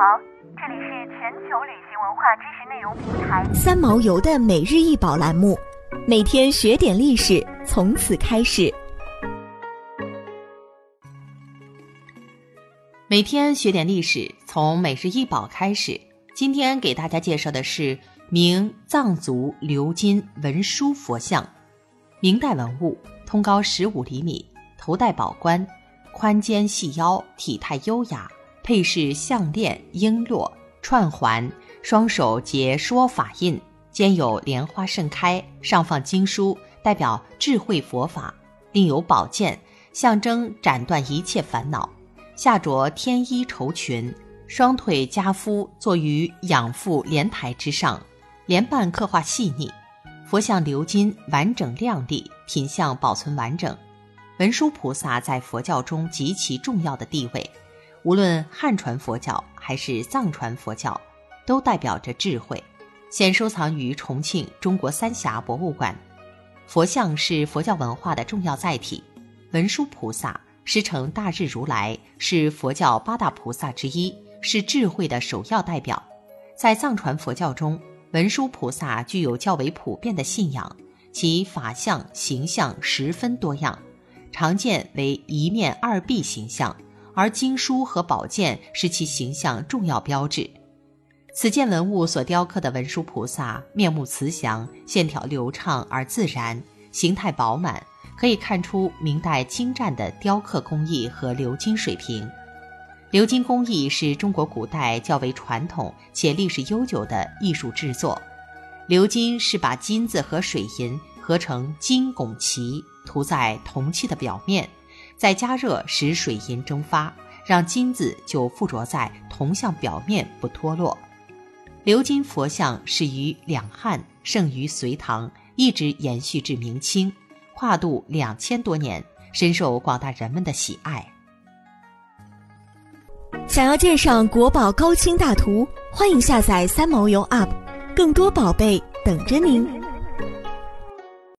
好，这里是全球旅行文化知识内容平台三毛游的每日一宝栏目，每天学点历史，从此开始。每天学点历史，从每日一宝开始。今天给大家介绍的是明藏族鎏金文殊佛像，明代文物，通高十五厘米，头戴宝冠，宽肩细腰，体态优雅。配饰项链、璎珞、串环，双手结说法印，肩有莲花盛开，上放经书，代表智慧佛法；另有宝剑，象征斩断一切烦恼。下着天衣绸裙，双腿夹夫坐于仰覆莲台之上，莲瓣刻画细腻。佛像鎏金，完整亮丽，品相保存完整。文殊菩萨在佛教中极其重要的地位。无论汉传佛教还是藏传佛教，都代表着智慧。现收藏于重庆中国三峡博物馆。佛像是佛教文化的重要载体。文殊菩萨师承大日如来，是佛教八大菩萨之一，是智慧的首要代表。在藏传佛教中，文殊菩萨具有较为普遍的信仰，其法相形象十分多样，常见为一面二臂形象。而经书和宝剑是其形象重要标志。此件文物所雕刻的文殊菩萨面目慈祥，线条流畅而自然，形态饱满，可以看出明代精湛的雕刻工艺和鎏金水平。鎏金工艺是中国古代较为传统且历史悠久的艺术制作。鎏金是把金子和水银合成金拱旗，涂在铜器的表面。再加热使水银蒸发，让金子就附着在铜像表面不脱落。鎏金佛像始于两汉，盛于隋唐，一直延续至明清，跨度两千多年，深受广大人们的喜爱。想要鉴赏国宝高清大图，欢迎下载三毛游 App，更多宝贝等着您。